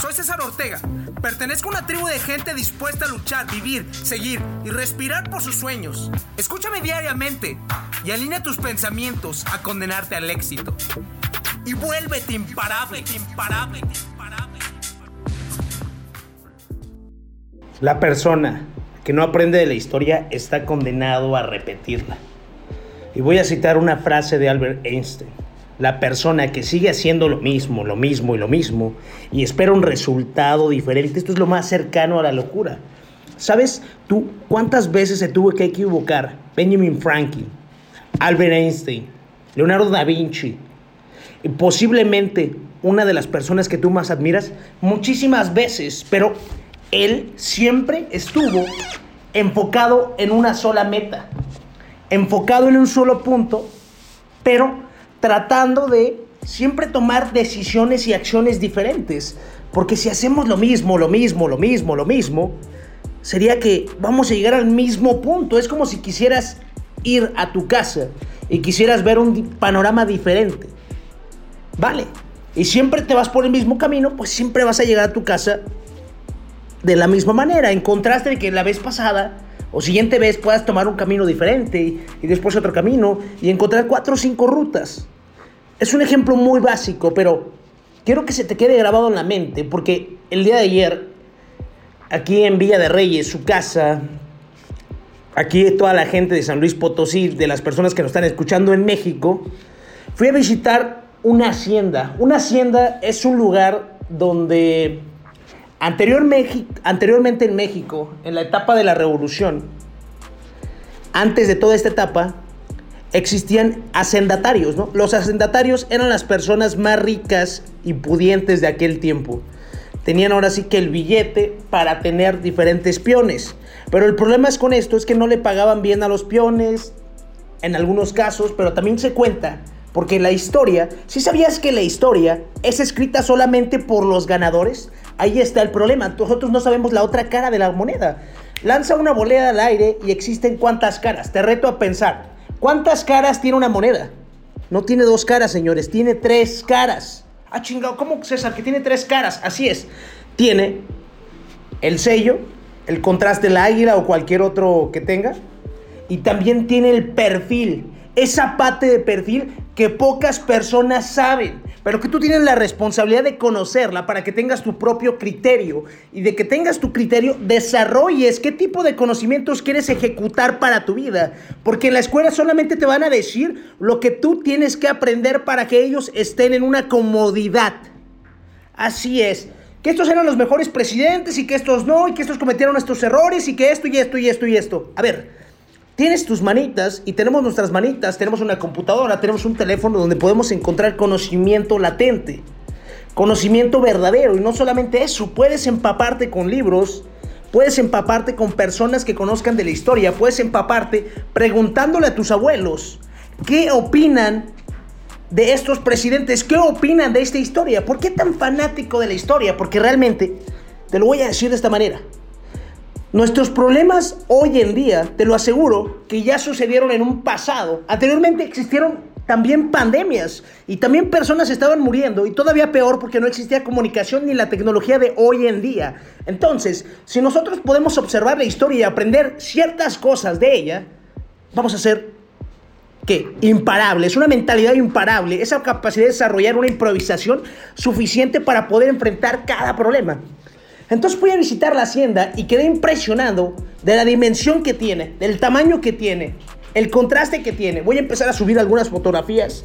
Soy César Ortega. Pertenezco a una tribu de gente dispuesta a luchar, vivir, seguir y respirar por sus sueños. Escúchame diariamente y alinea tus pensamientos a condenarte al éxito. Y vuélvete imparable, imparable, imparable. La persona que no aprende de la historia está condenado a repetirla. Y voy a citar una frase de Albert Einstein. La persona que sigue haciendo lo mismo, lo mismo y lo mismo y espera un resultado diferente, esto es lo más cercano a la locura. ¿Sabes tú cuántas veces se tuvo que equivocar Benjamin Franklin, Albert Einstein, Leonardo da Vinci y posiblemente una de las personas que tú más admiras? Muchísimas veces, pero él siempre estuvo enfocado en una sola meta, enfocado en un solo punto, pero tratando de siempre tomar decisiones y acciones diferentes. Porque si hacemos lo mismo, lo mismo, lo mismo, lo mismo, sería que vamos a llegar al mismo punto. Es como si quisieras ir a tu casa y quisieras ver un panorama diferente. Vale. Y siempre te vas por el mismo camino, pues siempre vas a llegar a tu casa de la misma manera. En contraste de que la vez pasada o siguiente vez puedas tomar un camino diferente y, después otro camino y encontrar cuatro o cinco rutas. Es un ejemplo muy básico, pero quiero que se te quede grabado en la mente, porque el día de ayer, aquí en Villa de Reyes, su casa, aquí toda la gente de San Luis Potosí, de las personas que nos están escuchando en México, fui a visitar una hacienda. Una hacienda es un lugar donde anteriormente en México, en la etapa de la revolución, antes de toda esta etapa, existían hacendatarios, ¿no? Los hacendatarios eran las personas más ricas y pudientes de aquel tiempo. Tenían ahora sí que el billete para tener diferentes peones. Pero el problema es con esto es que no le pagaban bien a los peones en algunos casos, pero también se cuenta porque la historia, si sabías que la historia es escrita solamente por los ganadores, ahí está el problema. Nosotros no sabemos la otra cara de la moneda. Lanza una moneda al aire y existen cuántas caras. Te reto a pensar. ¿Cuántas caras tiene una moneda? No tiene dos caras, señores, tiene tres caras. Ah, chingado, ¿cómo César? Que tiene tres caras. Así es. Tiene el sello, el contraste del águila o cualquier otro que tenga. Y también tiene el perfil esa parte de perfil que pocas personas saben, pero que tú tienes la responsabilidad de conocerla para que tengas tu propio criterio y de que tengas tu criterio desarrolles qué tipo de conocimientos quieres ejecutar para tu vida, porque en la escuela solamente te van a decir lo que tú tienes que aprender para que ellos estén en una comodidad. Así es. Que estos eran los mejores presidentes y que estos no, y que estos cometieron estos errores y que esto y esto y esto y esto. A ver, Tienes tus manitas y tenemos nuestras manitas, tenemos una computadora, tenemos un teléfono donde podemos encontrar conocimiento latente, conocimiento verdadero. Y no solamente eso, puedes empaparte con libros, puedes empaparte con personas que conozcan de la historia, puedes empaparte preguntándole a tus abuelos qué opinan de estos presidentes, qué opinan de esta historia, ¿por qué tan fanático de la historia? Porque realmente, te lo voy a decir de esta manera, Nuestros problemas hoy en día, te lo aseguro, que ya sucedieron en un pasado. Anteriormente existieron también pandemias y también personas estaban muriendo y todavía peor porque no existía comunicación ni la tecnología de hoy en día. Entonces, si nosotros podemos observar la historia y aprender ciertas cosas de ella, vamos a ser ¿qué? Imparables, una mentalidad imparable, esa capacidad de desarrollar una improvisación suficiente para poder enfrentar cada problema. Entonces fui a visitar la hacienda y quedé impresionado de la dimensión que tiene, del tamaño que tiene, el contraste que tiene. Voy a empezar a subir algunas fotografías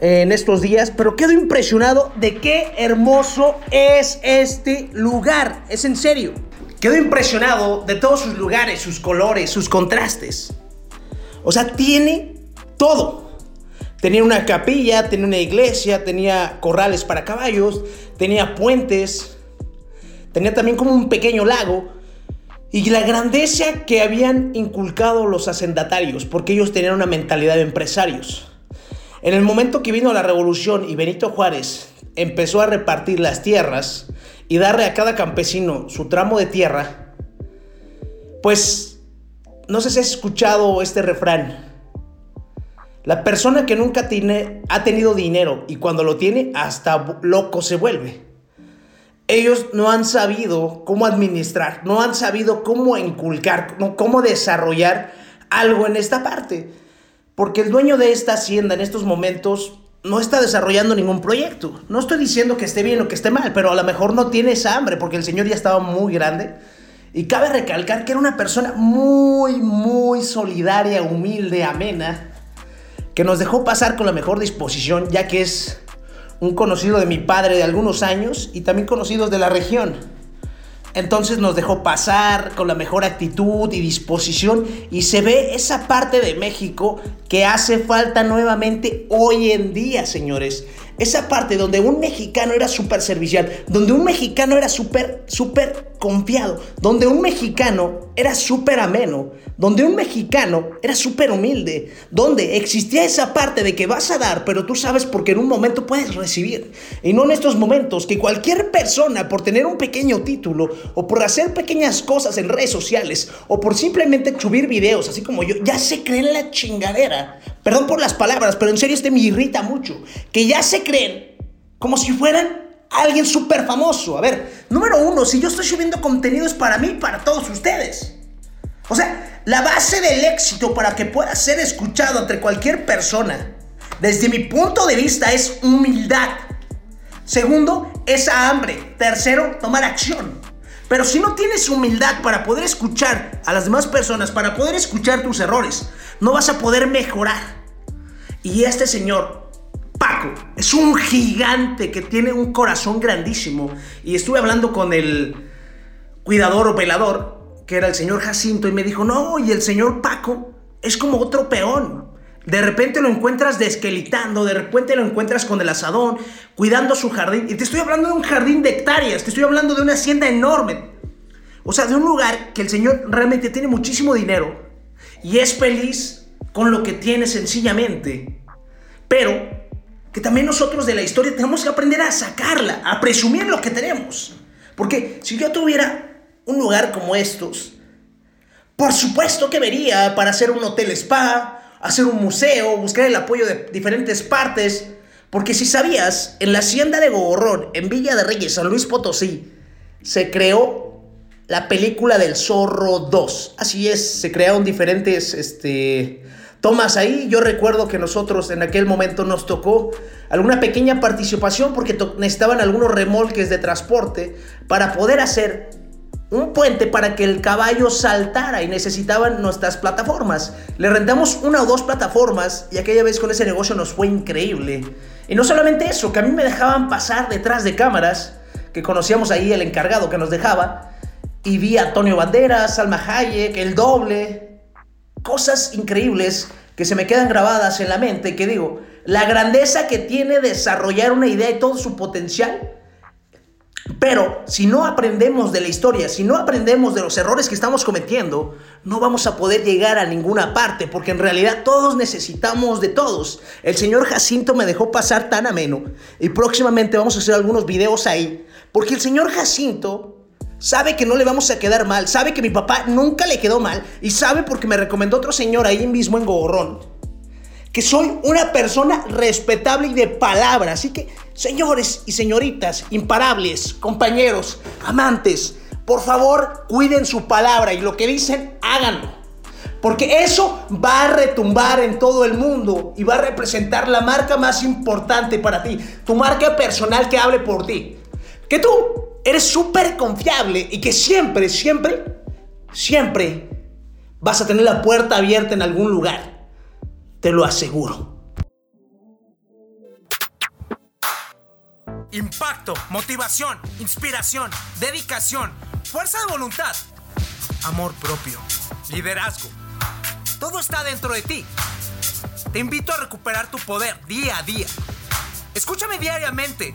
en estos días, pero quedo impresionado de qué hermoso es este lugar. Es en serio. Quedo impresionado de todos sus lugares, sus colores, sus contrastes. O sea, tiene todo. Tenía una capilla, tenía una iglesia, tenía corrales para caballos, tenía puentes, Tenía también como un pequeño lago y la grandeza que habían inculcado los hacendatarios, porque ellos tenían una mentalidad de empresarios. En el momento que vino la revolución y Benito Juárez empezó a repartir las tierras y darle a cada campesino su tramo de tierra, pues no sé si has escuchado este refrán. La persona que nunca tiene, ha tenido dinero y cuando lo tiene hasta loco se vuelve. Ellos no han sabido cómo administrar, no han sabido cómo inculcar, cómo desarrollar algo en esta parte. Porque el dueño de esta hacienda en estos momentos no está desarrollando ningún proyecto. No estoy diciendo que esté bien o que esté mal, pero a lo mejor no tiene esa hambre porque el señor ya estaba muy grande. Y cabe recalcar que era una persona muy, muy solidaria, humilde, amena, que nos dejó pasar con la mejor disposición, ya que es un conocido de mi padre de algunos años y también conocidos de la región. Entonces nos dejó pasar con la mejor actitud y disposición y se ve esa parte de México que hace falta nuevamente hoy en día, señores. Esa parte donde un mexicano era súper servicial, donde un mexicano era súper, súper confiado, donde un mexicano era súper ameno, donde un mexicano era súper humilde, donde existía esa parte de que vas a dar, pero tú sabes porque en un momento puedes recibir. Y no en estos momentos que cualquier persona por tener un pequeño título o por hacer pequeñas cosas en redes sociales o por simplemente subir videos, así como yo, ya se cree en la chingadera. Perdón por las palabras, pero en serio este me irrita mucho. Que ya se como si fueran alguien súper famoso. A ver, número uno, si yo estoy subiendo contenido es para mí para todos ustedes. O sea, la base del éxito para que pueda ser escuchado entre cualquier persona, desde mi punto de vista, es humildad. Segundo, esa hambre. Tercero, tomar acción. Pero si no tienes humildad para poder escuchar a las demás personas, para poder escuchar tus errores, no vas a poder mejorar. Y este señor, Es un gigante que tiene un corazón grandísimo. Y estuve hablando con el cuidador o velador, que era el señor Jacinto, y me dijo, no, y el señor Paco es como otro peón. De repente lo encuentras desquelitando, de repente lo encuentras con el asadón, cuidando su jardín. Y te estoy hablando de un jardín de hectáreas, te estoy hablando de una hacienda enorme. O sea, de un lugar que el Señor realmente tiene muchísimo dinero y es feliz con lo que tiene sencillamente. Pero que también nosotros de la historia tenemos que aprender a sacarla, a presumir lo que tenemos. Porque si yo tuviera un lugar como estos, por supuesto que vería para hacer un hotel spa, hacer un museo, buscar el apoyo de diferentes partes. Porque si sabías, en la hacienda de Gogorrón, en Villa de Reyes, San Luis Potosí, se creó la película del Zorro 2. Así es, se crearon diferentes este, tomas ahí. Yo recuerdo que nosotros en aquel momento nos tocó alguna pequeña participación porque necesitaban algunos remolques de transporte para poder hacer un puente para que el caballo saltara y necesitaban nuestras plataformas. Le rentamos una o dos plataformas y aquella vez con ese negocio nos fue increíble. Y no solamente eso, que a mí me dejaban pasar detrás de cámaras, que conocíamos ahí el encargado que nos dejaba, y vi a Antonio Banderas, Salma Hayek, el doble, cosas increíbles que se me quedan grabadas en la mente, que digo, la grandeza que tiene desarrollar una idea y todo su potencial pero si no aprendemos de la historia, si no aprendemos de los errores que estamos cometiendo, no vamos a poder llegar a ninguna parte, porque en realidad todos necesitamos de todos. El señor Jacinto me dejó pasar tan ameno y próximamente vamos a hacer algunos videos ahí, porque el señor Jacinto sabe que no le vamos a quedar mal, sabe que mi papá nunca le quedó mal y sabe porque me recomendó otro señor ahí mismo en Gogorrón que soy una persona respetable y de palabra. Así que, señores y señoritas, imparables, compañeros, amantes, por favor, cuiden su palabra y lo que dicen, háganlo. Porque eso va a retumbar en todo el mundo y va a representar la marca más importante para ti, tu marca personal que hable por ti. Que tú eres súper confiable y que siempre, siempre, siempre vas a tener la puerta abierta en algún lugar te lo aseguro. Impacto, motivación, inspiración, dedicación, fuerza de voluntad, amor propio, liderazgo. Todo está dentro de ti. Te invito a recuperar tu poder día a día. Escúchame diariamente